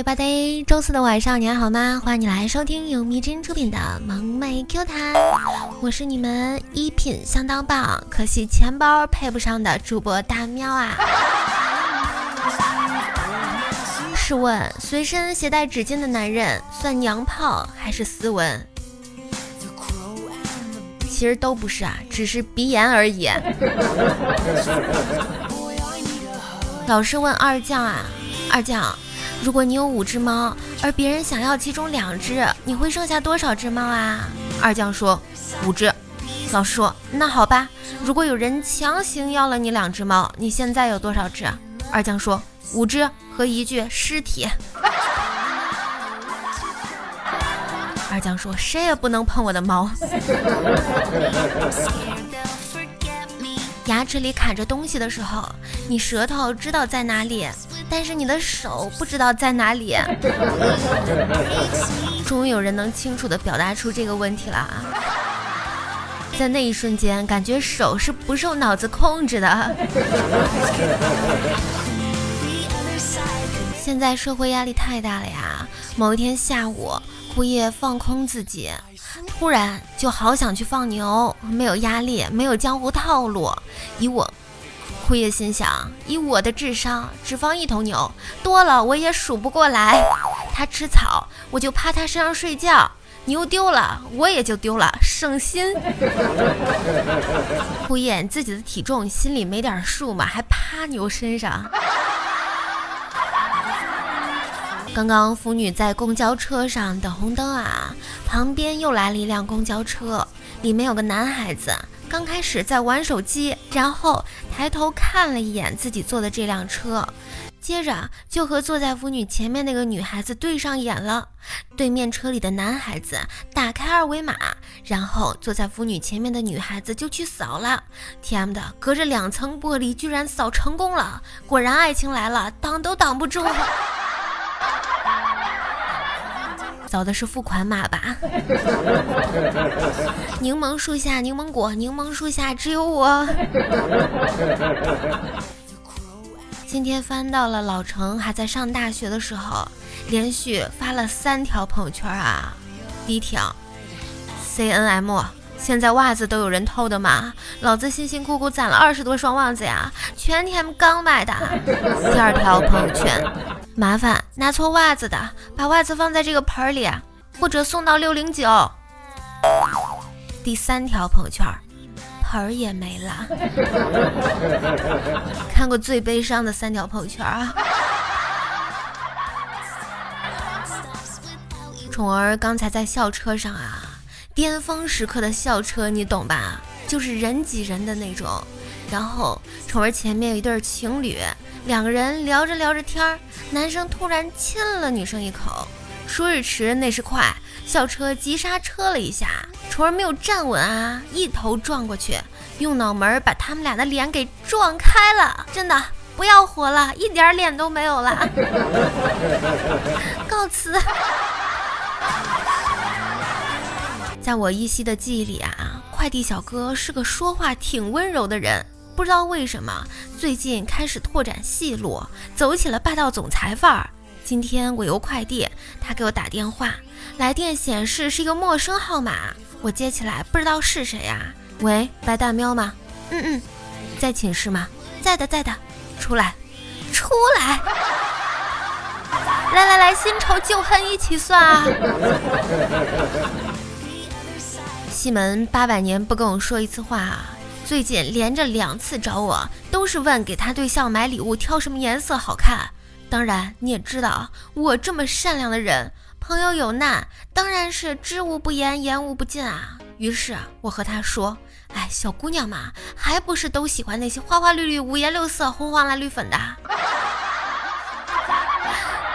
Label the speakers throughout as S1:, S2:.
S1: 位八 y 周四的晚上你还好吗？欢迎你来收听由迷真出品的萌妹 Q 弹，我是你们衣品相当棒，可惜钱包配不上的主播大喵啊。试问，随身携带纸巾的男人算娘炮还是斯文？其实都不是啊，只是鼻炎而已。老师问二将啊，二将。如果你有五只猫，而别人想要其中两只，你会剩下多少只猫啊？二将说五只。老师说那好吧。如果有人强行要了你两只猫，你现在有多少只？二将说五只和一具尸体。二将说谁也不能碰我的猫。牙齿里卡着东西的时候，你舌头知道在哪里。但是你的手不知道在哪里。终于有人能清楚的表达出这个问题了啊！在那一瞬间，感觉手是不受脑子控制的。现在社会压力太大了呀！某一天下午，枯叶放空自己，突然就好想去放牛，没有压力，没有江湖套路，以我。枯叶心想：以我的智商，只放一头牛，多了我也数不过来。它吃草，我就趴它身上睡觉。牛丢了，我也就丢了，省心。枯叶自己的体重心里没点数吗？还趴牛身上？刚刚腐女在公交车上等红灯啊，旁边又来了一辆公交车，里面有个男孩子。刚开始在玩手机，然后抬头看了一眼自己坐的这辆车，接着就和坐在腐女前面那个女孩子对上眼了。对面车里的男孩子打开二维码，然后坐在腐女前面的女孩子就去扫了。天的，隔着两层玻璃居然扫成功了！果然爱情来了，挡都挡不住。扫的是付款码吧？柠檬树下柠檬果，柠檬树下只有我。今天翻到了老程还在上大学的时候，连续发了三条朋友圈啊。第一条，C N M，现在袜子都有人偷的吗？老子辛辛苦苦攒了二十多双袜子呀，全天刚买的。第二条朋友圈。麻烦拿错袜子的，把袜子放在这个盆里，或者送到六零九。第三条朋友圈，盆儿也没了。看过最悲伤的三条朋友圈啊！宠儿刚才在校车上啊，巅峰时刻的校车你懂吧？就是人挤人的那种。然后宠儿前面有一对情侣。两个人聊着聊着天儿，男生突然亲了女生一口。说时迟，那时快，校车急刹车了一下，宠儿没有站稳啊，一头撞过去，用脑门把他们俩的脸给撞开了。真的不要活了，一点脸都没有了。告辞。在我依稀的记忆里啊，快递小哥是个说话挺温柔的人。不知道为什么，最近开始拓展戏路，走起了霸道总裁范儿。今天我邮快递，他给我打电话，来电显示是一个陌生号码，我接起来不知道是谁呀？喂，白大喵吗？嗯嗯，在寝室吗？在的在的，出来，出来，来来来，新仇旧恨一起算啊！西门八百年不跟我说一次话！最近连着两次找我，都是问给他对象买礼物挑什么颜色好看。当然你也知道，我这么善良的人，朋友有难当然是知无不言，言无不尽啊。于是我和他说：“哎，小姑娘嘛，还不是都喜欢那些花花绿绿、五颜六色、红黄蓝绿粉的。”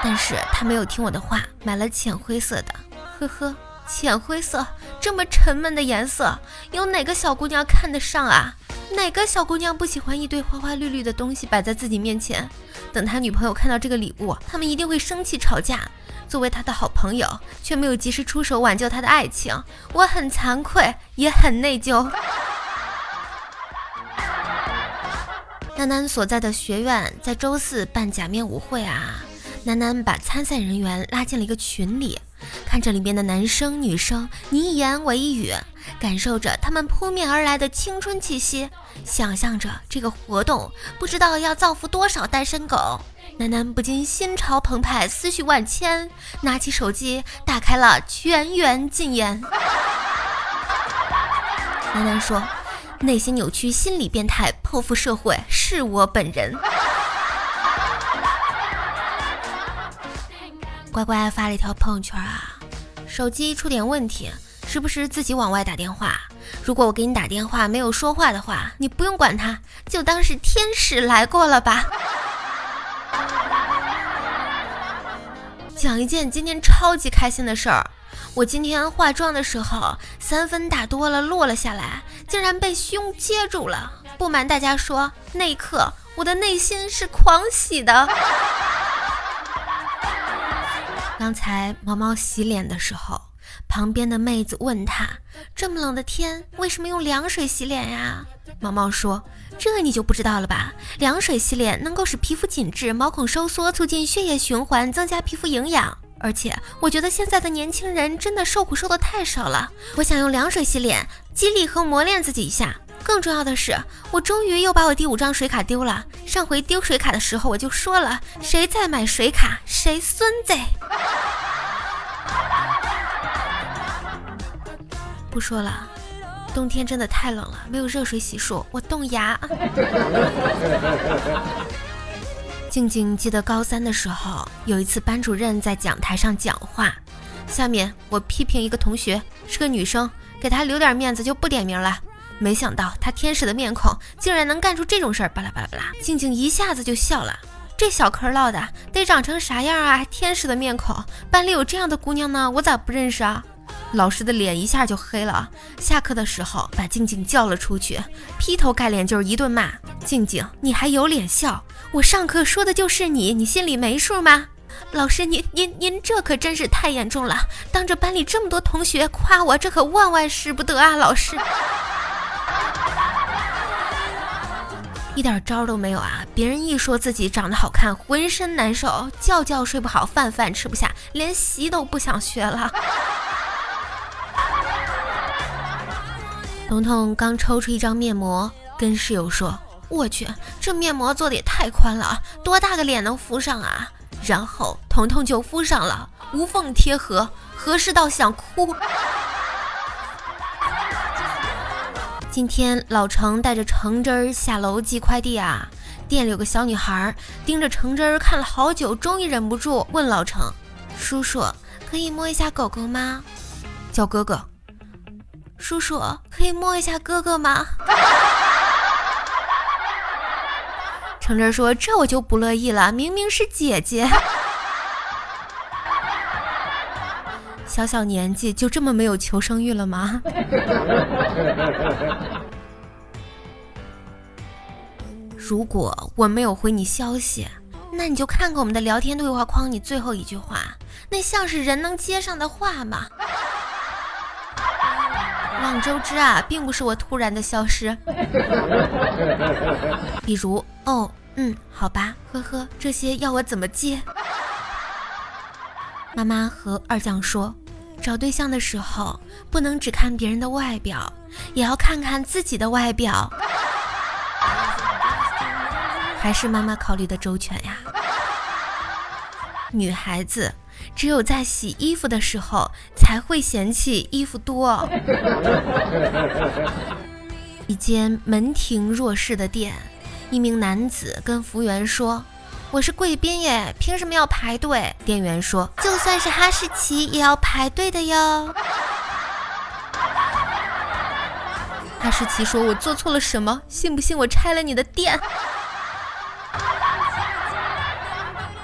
S1: 但是他没有听我的话，买了浅灰色的。呵呵。浅灰色这么沉闷的颜色，有哪个小姑娘看得上啊？哪个小姑娘不喜欢一堆花花绿绿的东西摆在自己面前？等他女朋友看到这个礼物，他们一定会生气吵架。作为他的好朋友，却没有及时出手挽救他的爱情，我很惭愧，也很内疚。丹丹所在的学院在周四办假面舞会啊。楠楠把参赛人员拉进了一个群里，看着里面的男生女生，你一言我一语，感受着他们扑面而来的青春气息，想象着这个活动不知道要造福多少单身狗，楠楠不禁心潮澎湃，思绪万千，拿起手机打开了全员禁言。楠楠说：“内心扭曲、心理变态、破腹社会，是我本人。”乖乖发了一条朋友圈啊，手机出点问题，时不时自己往外打电话。如果我给你打电话没有说话的话，你不用管他，就当是天使来过了吧。讲一件今天超级开心的事儿，我今天化妆的时候三分打多了落了下来，竟然被胸接住了。不瞒大家说，那一刻我的内心是狂喜的。刚才毛毛洗脸的时候，旁边的妹子问他：“这么冷的天，为什么用凉水洗脸呀？”毛毛说：“这你就不知道了吧？凉水洗脸能够使皮肤紧致、毛孔收缩，促进血液循环，增加皮肤营养。而且我觉得现在的年轻人真的受苦受的太少了。我想用凉水洗脸，激励和磨练自己一下。更重要的是，我终于又把我第五张水卡丢了。上回丢水卡的时候，我就说了，谁再买水卡，谁孙子。”不说了，冬天真的太冷了，没有热水洗漱，我冻牙。静静记得高三的时候，有一次班主任在讲台上讲话，下面我批评一个同学是个女生，给她留点面子就不点名了。没想到他天使的面孔竟然能干出这种事儿，巴拉巴拉巴拉。静静一下子就笑了，这小嗑唠的得长成啥样啊？天使的面孔，班里有这样的姑娘呢，我咋不认识啊？老师的脸一下就黑了。下课的时候，把静静叫了出去，劈头盖脸就是一顿骂。静静，你还有脸笑？我上课说的就是你，你心里没数吗？老师，您您您这可真是太严重了，当着班里这么多同学夸我，这可万万使不得啊！老师，一点招都没有啊！别人一说自己长得好看，浑身难受，觉觉睡不好，饭饭吃不下，连习都不想学了。彤彤刚抽出一张面膜，跟室友说：“我去，这面膜做的也太宽了，多大个脸能敷上啊？”然后彤彤就敷上了，无缝贴合，合适到想哭。今天老程带着橙汁儿下楼寄快递啊，店里有个小女孩盯着橙汁儿看了好久，终于忍不住问老程：“叔叔，可以摸一下狗狗吗？”叫哥哥。叔叔，可以摸一下哥哥吗？橙汁儿说：“这我就不乐意了，明明是姐姐，小小年纪就这么没有求生欲了吗？” 如果我没有回你消息，那你就看看我们的聊天对话框，你最后一句话，那像是人能接上的话吗？望周知啊，并不是我突然的消失。比如，哦，嗯，好吧，呵呵，这些要我怎么接？妈妈和二将说，找对象的时候不能只看别人的外表，也要看看自己的外表。还是妈妈考虑的周全呀。女孩子。只有在洗衣服的时候才会嫌弃衣服多。一间门庭若市的店，一名男子跟服务员说：“我是贵宾耶，凭什么要排队？”店员说：“就算是哈士奇也要排队的哟。”哈士奇说：“我做错了什么？信不信我拆了你的店？”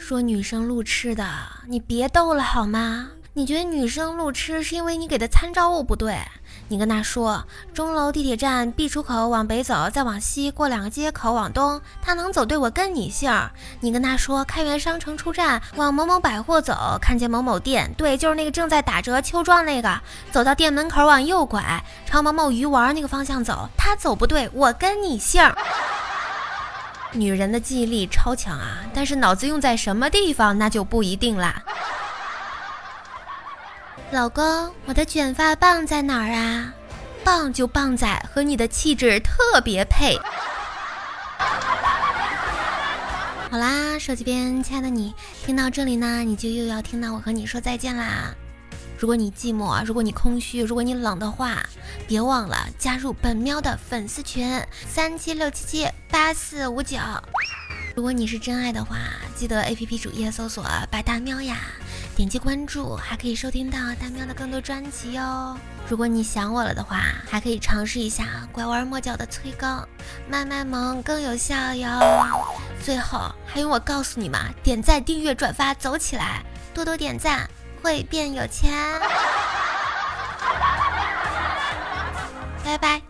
S1: 说女生路痴的，你别逗了好吗？你觉得女生路痴是因为你给的参照物不对？你跟她说钟楼地铁站 B 出口往北走，再往西过两个街口往东，她能走对，我跟你姓。你跟她说开元商城出站往某某百货走，看见某某店，对，就是那个正在打折秋装那个，走到店门口往右拐，朝某某鱼丸那个方向走，她走不对，我跟你姓。女人的记忆力超强啊，但是脑子用在什么地方那就不一定啦。老公，我的卷发棒在哪儿啊？棒就棒在和你的气质特别配。好啦，手机边亲爱的你，听到这里呢，你就又要听到我和你说再见啦。如果你寂寞，如果你空虚，如果你冷的话，别忘了加入本喵的粉丝群三七六七七八四五九。如果你是真爱的话，记得 A P P 主页搜索白大喵呀。点击关注，还可以收听到大喵的更多专辑哟。如果你想我了的话，还可以尝试一下拐弯抹角的催更，卖卖萌更有效哟。最后还用我告诉你吗？点赞、订阅、转发，走起来！多多点赞会变有钱。拜拜。